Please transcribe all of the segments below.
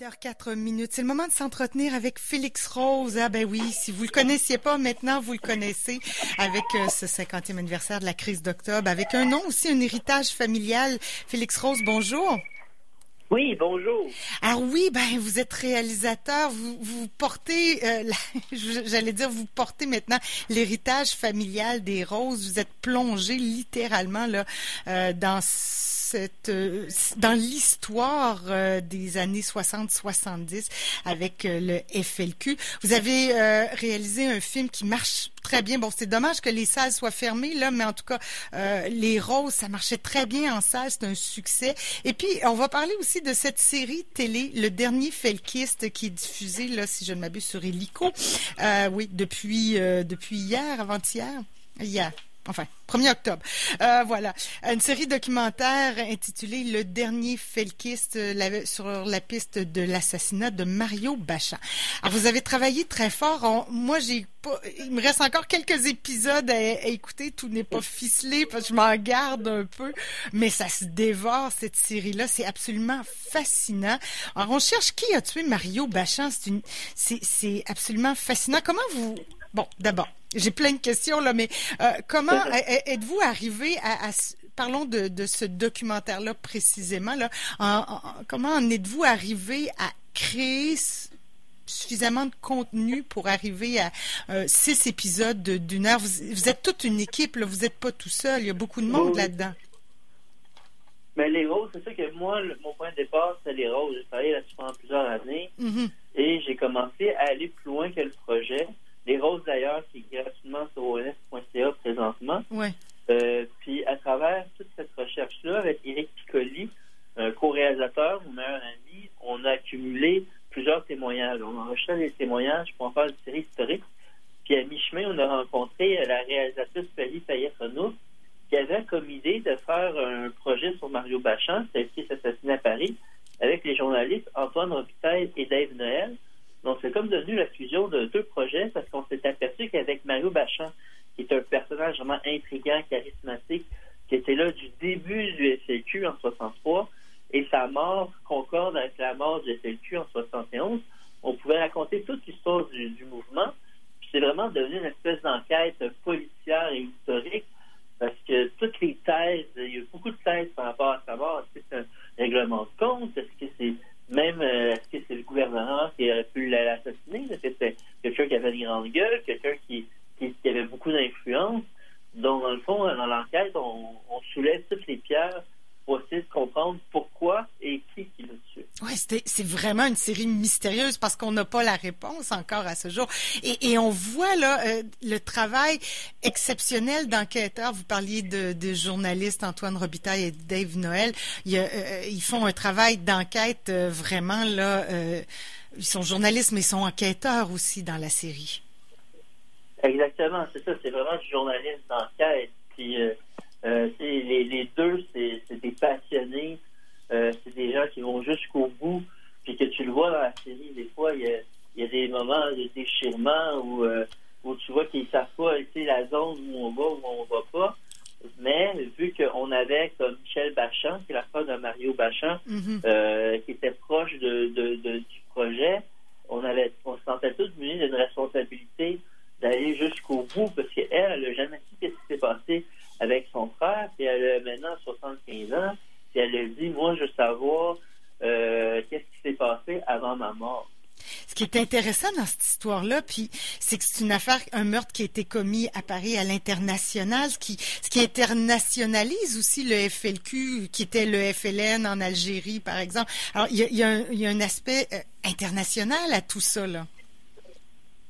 8h04 minutes. C'est le moment de s'entretenir avec Félix Rose. Ah ben oui, si vous le connaissiez pas maintenant, vous le connaissez avec euh, ce 50e anniversaire de la crise d'octobre, avec un nom aussi, un héritage familial. Félix Rose, bonjour. Oui, bonjour. Alors oui, ben vous êtes réalisateur, vous, vous portez, euh, j'allais dire, vous portez maintenant l'héritage familial des roses. Vous êtes plongé littéralement là euh, dans cette, euh, dans l'histoire euh, des années 60-70 avec euh, le FLQ. Vous avez réalisé un film qui marche très bien. Bon, c'est dommage que les salles soient fermées, là, mais en tout cas, Les Roses, ça marchait très bien en salle, c'est un succès. Et puis, on va parler aussi de cette série télé, Le Dernier Felkiste, qui est diffusée, là, si je ne m'abuse, sur Helico. oui, depuis, depuis hier, avant-hier. Hier. Enfin, 1er octobre. Euh, voilà. Une série documentaire intitulée Le dernier Felkiste euh, sur la piste de l'assassinat de Mario Bachan. Alors, vous avez travaillé très fort. moi, j'ai pas, il me reste encore quelques épisodes à, écouter. Tout n'est pas ficelé parce que je m'en garde un peu. Mais ça se dévore, cette série-là. C'est absolument fascinant. Alors, on cherche qui a tué Mario Bachan. C'est une, c'est absolument fascinant. Comment vous, bon, d'abord, j'ai plein de questions là, mais euh, comment êtes-vous arrivé à, parlons de, ce documentaire-là précisément là, comment en êtes-vous arrivé à créer suffisamment de contenu pour arriver à euh, six épisodes d'une heure? Vous, êtes toute une équipe, là, vous n'êtes pas tout seul, il y a beaucoup de monde là-dedans. Mais les roses, c'est ça que moi, mon point de départ, c'est les roses. J'ai travaillé là-dessus pendant plusieurs années mm-hmm. et j'ai commencé à aller plus loin que le projet. Les Roses, d'ailleurs, qui est gratuitement sur ONS.ca présentement. Ouais. Euh, puis, à travers toute cette recherche-là, avec Eric Piccoli, co-réalisateur, mon meilleur ami, on a accumulé plusieurs témoignages. On a enregistré des témoignages pour en faire une série historique. Puis, à mi-chemin, on a rencontré la réalisatrice Paris Payet-Renaud, qui avait comme idée de faire un projet sur Mario Bachan, celle qui s'est assassiné à Paris, avec les journalistes Antoine Robitaille et Dave Noël. Donc, c'est comme devenu la fusion de deux projets parce qu'on s'est aperçu qu'avec Mario Bachan, qui est un personnage vraiment intriguant, charismatique, qui était là du début du SLQ en 63, et sa mort concorde avec la mort du SLQ en 71, on pouvait raconter toute l'histoire du, mouvement. Puis c'est vraiment devenu une espèce d'enquête policière et historique parce que toutes les thèses, il y a eu beaucoup de thèses par rapport à sa mort. Est-ce que c'est un règlement de compte? Est-ce que c'est même, euh, gouvernement qui a pu l'assassiner? C'est quelqu'un qui avait une grande gueule, quelqu'un qui, qui, avait beaucoup d'influence? Donc, dans le fond, dans l'enquête, on, on soulève toutes les pierres pour essayer de comprendre pourquoi et qui qui l'a tué. Oui, c'est vraiment une série mystérieuse parce qu'on n'a pas la réponse encore à ce jour. Et, on voit là euh, le travail exceptionnel d'enquêteurs. Vous parliez de, de, journalistes Antoine Robitaille et Dave Noël. Il euh, ils font un travail d'enquête euh, vraiment là. ils sont journalistes mais ils sont enquêteurs aussi dans la série. Exactement, c'est ça. C'est vraiment du journalisme d'enquête. Puis euh, les, les, deux, c'est des passionnés. Euh, c'est des gens qui vont jusqu'au bout. Puis que tu le vois dans la série, des fois, il y a, y a, des moments de déchirement où, euh, où tu vois qu'ils ne savent pas la zone où on va ou où on va pas. Mais vu qu'on avait comme Michel Bachand, qui est la femme de Mario Bachand, mm-hmm. qui était proche de, de, du projet, on avait on se sentait tous munis d'une responsabilité d'aller jusqu'au bout parce qu'elle, elle n'a jamais su ce qui s'est passé avec son frère, puis elle a maintenant 75 ans, puis elle a dit, moi, je veux savoir euh, qu'est-ce qui s'est passé avant ma mort. Ce qui est intéressant dans cette histoire-là, puis c'est que c'est une affaire, un meurtre qui a été commis à Paris à l'international, ce qui, ce qui internationalise aussi le FLQ, qui était le FLN en Algérie, par exemple. Alors, il y a, il y a, un, il y a un, aspect euh, international à tout ça, là.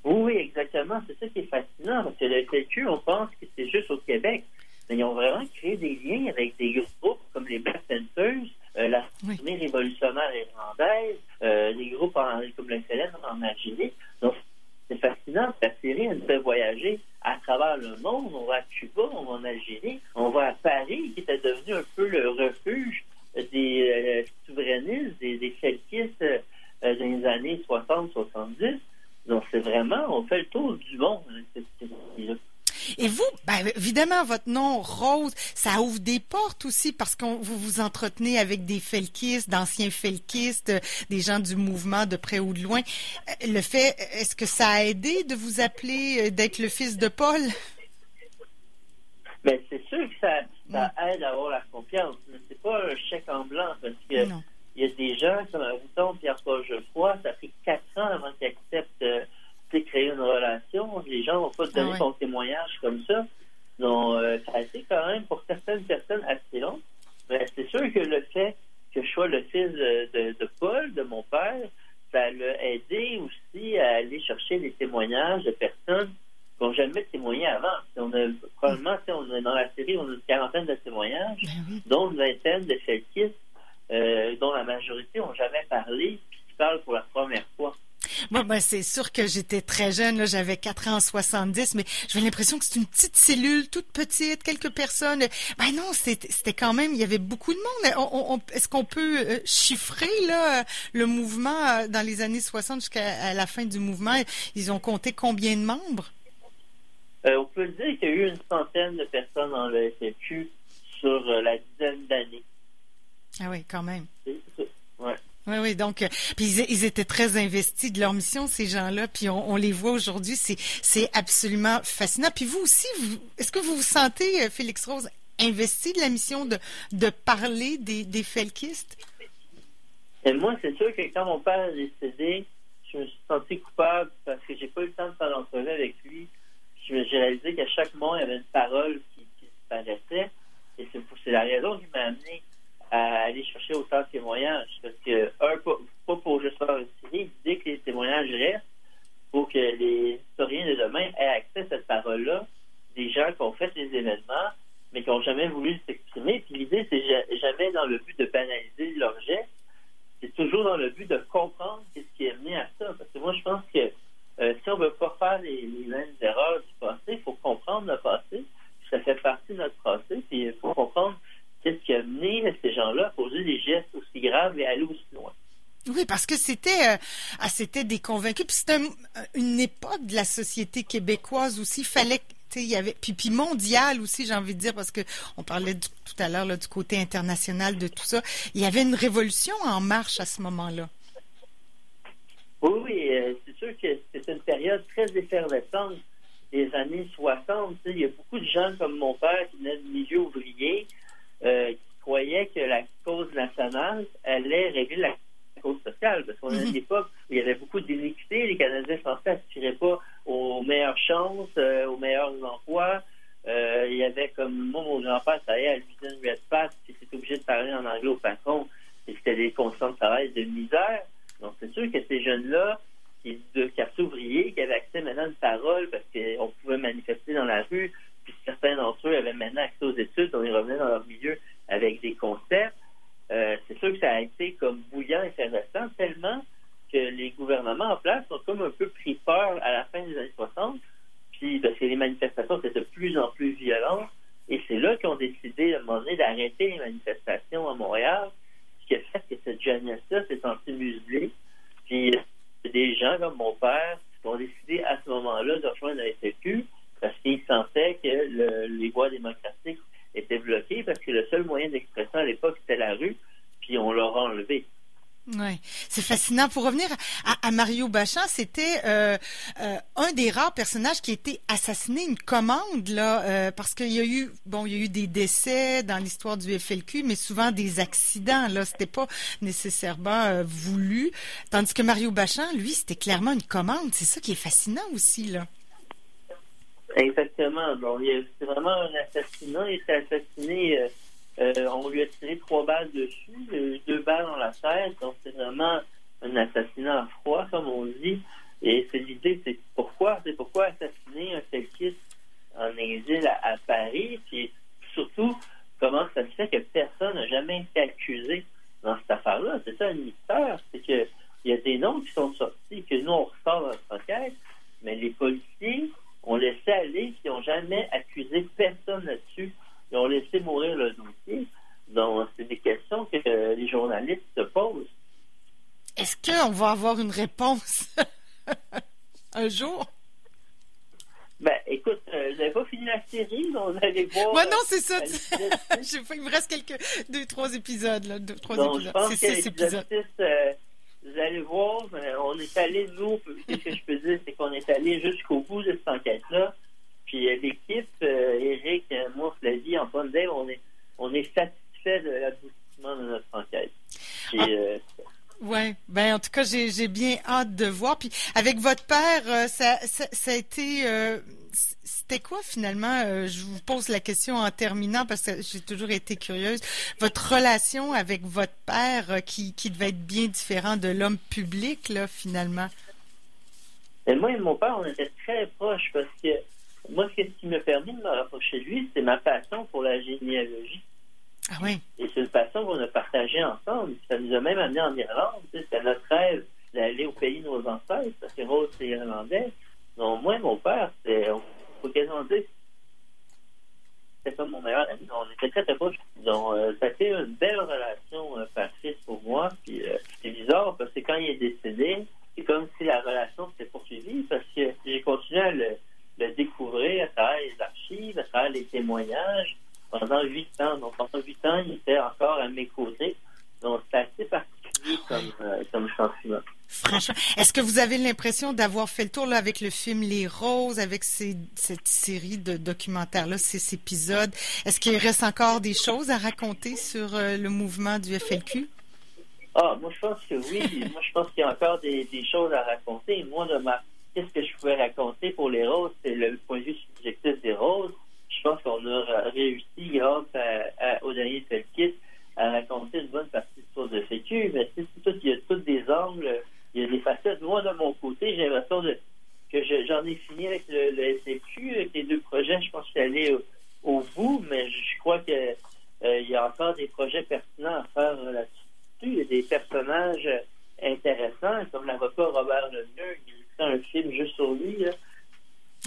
Oui, exactement. C'est ça qui est fascinant, parce que le FLQ, on pense que c'est juste au Québec mais ils ont vraiment créé des liens avec des groupes comme les Black Panthers, euh, la Armée révolutionnaire irlandaise, euh, des groupes comme le FLN en Algérie. Donc, c'est fascinant. La série, elle nous fait voyager à travers le monde. On va à Cuba, on va en Algérie, on va à Paris, qui était devenu un peu le refuge des euh, souverainistes, des, des felkistes euh, dans les années 60-70. Donc, c'est vraiment, on fait le tour du monde. Et vous, ben, évidemment, votre nom, Rose, ça ouvre des portes aussi parce que vous vous entretenez avec des felkistes, d'anciens felkistes, des gens du mouvement de près ou de loin. Le fait, est-ce que ça a aidé de vous appeler, d'être le fils de Paul? Mais ben, c'est sûr que ça, ça mm. aide à avoir la confiance, mais c'est pas un chèque en blanc parce que il y a des gens comme Mouton, Pierre-Paul Geoffroy, ça fait quatre ans avant qu'ils acceptent créer une relation. Les gens vont pas te donner ah ton témoignage comme ça. Donc, euh, ça a été quand même pour certaines personnes assez long. Mais c'est sûr que le fait que je sois le fils de, de, Paul, de mon père, ça l'a aidé aussi à aller chercher des témoignages de personnes qui n'ont jamais témoigné avant. On a, probablement, on a, dans la série, on a une quarantaine de témoignages, ben dont une vingtaine de felkistes euh, dont la majorité n'ont jamais parlé, puis qui parlent pour la première fois. Moi, ben, c'est sûr que j'étais très jeune, j'avais 4 ans en 70, mais j'avais l'impression que c'était une petite cellule, toute petite, quelques personnes. Ben non, c'était quand même, il y avait beaucoup de monde. Est-ce qu'on peut euh, chiffrer là, le mouvement euh, dans les années 60 jusqu'à la fin du mouvement? Ils ont compté combien de membres? on peut dire qu'il y a eu une centaine de personnes dans le FFQ sur la dizaine d'années. Ah oui, quand même. Oui. Oui, donc, euh, puis ils, étaient très investis de leur mission, ces gens-là, puis on, les voit aujourd'hui, c'est, c'est absolument fascinant. Puis vous aussi, est-ce que vous vous sentez, euh, Félix Rose, investi de la mission de, de parler des, des felkistes? Et moi, c'est sûr que quand mon père est décédé, je me suis senti coupable parce que j'ai pas eu le temps de faire l'entrevue avec lui. J'ai réalisé qu'à chaque mois, il y avait une parole qui, qui disparaissait. Et c'est, c'est la raison qui m'a amené à aller chercher autant de témoignages. Parce que, un, pas, pour juste faire une série, l'idée que les témoignages restent pour que les historiens de demain aient accès à cette parole-là, des gens qui ont fait les événements, mais qui n'ont jamais voulu s'exprimer. Puis l'idée, c'est jamais dans le but de banaliser leur geste, c'est toujours dans le but de comprendre ce qui est mené à ça. Parce que moi, je pense que euh, si on ne veut pas faire les, les, mêmes erreurs du passé, il faut comprendre le passé. Ça fait partie de notre passé. Puis il faut comprendre qu'est-ce qui a mené ces gens-là à poser des gestes aussi graves et aller aussi loin? Oui, parce que c'était euh, ah, c'était des convaincus. Puis c'était une époque de la société québécoise aussi. Fallait il y avait puis, puis mondial aussi j'ai envie de dire parce que on parlait tout à l'heure du côté international de tout ça il y avait une révolution en marche à ce moment-là oui oui euh, c'est sûr que c'est une période très effervescente des années 60 il y a beaucoup de gens comme mon père qui venaient du milieu ouvrier euh, qui croyaient que la cause nationale allait régler la cause sociale, parce qu'on a une mhm. époque où il y avait beaucoup d'iniquité, les Canadiens français n'aspiraient pas aux meilleures chances, euh, aux meilleurs emplois. Euh, il y avait comme moi, mon grand-père travaillait à l'usine Red Pass, qui était obligé de parler en anglais au patron, et c'était des conditions de travail de misère. Donc c'est sûr que ces jeunes-là, qui de quartier ouvrier, qui avaient accès maintenant à une parole parce qu'on pouvait manifester dans la rue, certains d'entre eux avaient maintenant accès aux études, donc ils revenaient dans leur milieu avec des concepts. Euh, c'est sûr que ça a été comme bouillant et intéressant tellement que les gouvernements en place ont comme un peu pris peur à la fin des années 60, puis parce que les manifestations étaient de plus en plus violentes, et c'est là qu'ils ont décidé à un moment donné d'arrêter les manifestations à Montréal, ce qui a fait que cette jeunesse-là s'est sentie muselée, puis des gens comme mon père ont décidé à ce moment-là de rejoindre la SFQ, parce qu'ils sentaient que les voies démocratiques étaient bloquées parce que le seul moyen d'expression à l'époque, c'était la rue, puis on leur a enlevé. Oui, c'est fascinant. Pour revenir à, Mario Bachan, c'était euh, euh, un des rares personnages qui a été assassiné, une commande là, euh, parce qu'il y a eu, bon, il y a eu des décès dans l'histoire du FLQ, mais souvent des accidents. Là, c'était pas nécessairement voulu, tandis que Mario Bachan, lui, c'était clairement une commande. C'est ça qui est fascinant aussi là. Exactement. Bon, c'est vraiment un assassinat. Il était assassiné. Euh, euh, on lui a tiré trois balles dessus, deux balles dans la tête. Donc c'est vraiment un assassinat à froid, comme on dit. Et c'est l'idée, c'est pourquoi, c'est pourquoi assassiner un felkiste en exil à, Paris, puis surtout comment ça se fait que personne n'a jamais été accusé dans cette affaire-là? C'est ça le mystère, c'est que il y a des noms qui sont sortis que nous on ressort dans notre enquête, mais les policiers ont laissé aller, qui n'ont jamais accusé personne là-dessus. Ils ont laissé mourir le dossier. Donc, c'est des questions que les journalistes se posent. Est-ce qu'on va avoir une réponse un jour? Ben, écoute, euh, n'avez pas fini la série, donc vous allez voir. Moi, non, c'est ça. euh, pas, il me reste quelques deux, trois épisodes là, deux, trois Donc, je pense que six l'épisode épisodes. 6, euh, vous allez voir, euh, on est allé, nous, ce que je peux dire, c'est qu'on est allé jusqu'au bout de cette enquête-là. Puis euh, l'équipe, Eric, euh, moi, Flavie, Antoine, Dave, on est, on est satisfait de l'aboutissement de notre enquête. Puis, Ah. euh, Ouais, ben en tout cas j'ai j'ai bien hâte de voir. Puis avec votre père, euh, ça, ça ça a été euh, c'était quoi finalement? Euh, Je vous pose la question en terminant parce que j'ai toujours été curieuse. Votre relation avec votre père euh, qui qui devait être bien différent de l'homme public là finalement? Et moi et mon père, on était très proches parce que moi, ce qui m'a permis de me rapprocher de lui, c'est ma passion pour la généalogie. Ah oui. Et c'est une passion qu'on a partagée ensemble. Ça nous a même amené en Irlande. C'était notre rêve d'aller au pays de nos ancêtres, parce que Rose, c'est irlandais. Donc, moi et mon père, c'est, on faut quasiment dire, c'était comme mon meilleur ami. On était très, très proches. Donc, euh, ça a été une belle relation euh, père-fils pour moi. Puis, euh, c'est bizarre, parce que quand il est décédé, c'est comme si la relation s'était poursuivie, parce que j'ai continué à le, le découvrir à travers les archives, à travers les témoignages pendant huit ans. Donc, pendant huit ans, il était encore à mes côtés. Donc, c'est assez particulier comme, euh, comme sentiment. Franchement, est-ce que vous avez l'impression d'avoir fait le tour là avec le film Les Roses, avec ces, cette série de documentaires là, ces épisodes? Est-ce qu'il reste encore des choses à raconter sur euh, le mouvement du FLQ Ah, moi, je pense que oui. moi, je pense qu'il y a encore des, des choses à raconter. Moi, de ma, qu'est-ce que je pouvais raconter pour les roses? C'est le point de vue subjectif des roses. Je pense qu'on a réussi, grâce à, à, au dernier Felkit, à raconter une bonne partie de l'histoire de FQ. Mais c'est tout, il y a tous des angles, il y a des facettes. Moi, de mon côté, j'ai l'impression que je- j'en ai fini avec le, le SFQ, avec les deux projets. Je pense que je suis allé au, bout, mais je crois que euh, il y a encore des projets pertinents à faire euh, là-dessus. Il y a des personnages euh, intéressants, comme l'avocat Robert Lemieux, qui fait un film juste sur lui.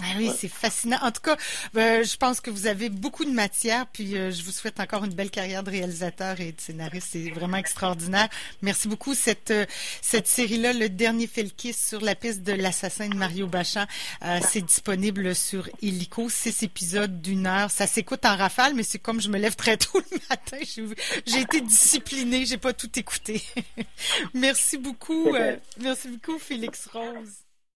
Ah oui, Ouais. c'est fascinant. En tout cas, euh, je pense que vous avez beaucoup de matière, puis euh, je vous souhaite encore une belle carrière de réalisateur et de scénariste. C'est vraiment extraordinaire. Merci beaucoup. Cette euh, cette série-là, le dernier Felkis sur la piste de l'assassin de Mario Bachan, euh, c'est disponible sur Illico. Six épisodes d'une heure. Ça s'écoute en rafale, mais c'est comme je me lève très tôt le matin. J'ai j'ai été disciplinée, j'ai pas tout écouté. merci beaucoup. euh, merci beaucoup, Félix Rose.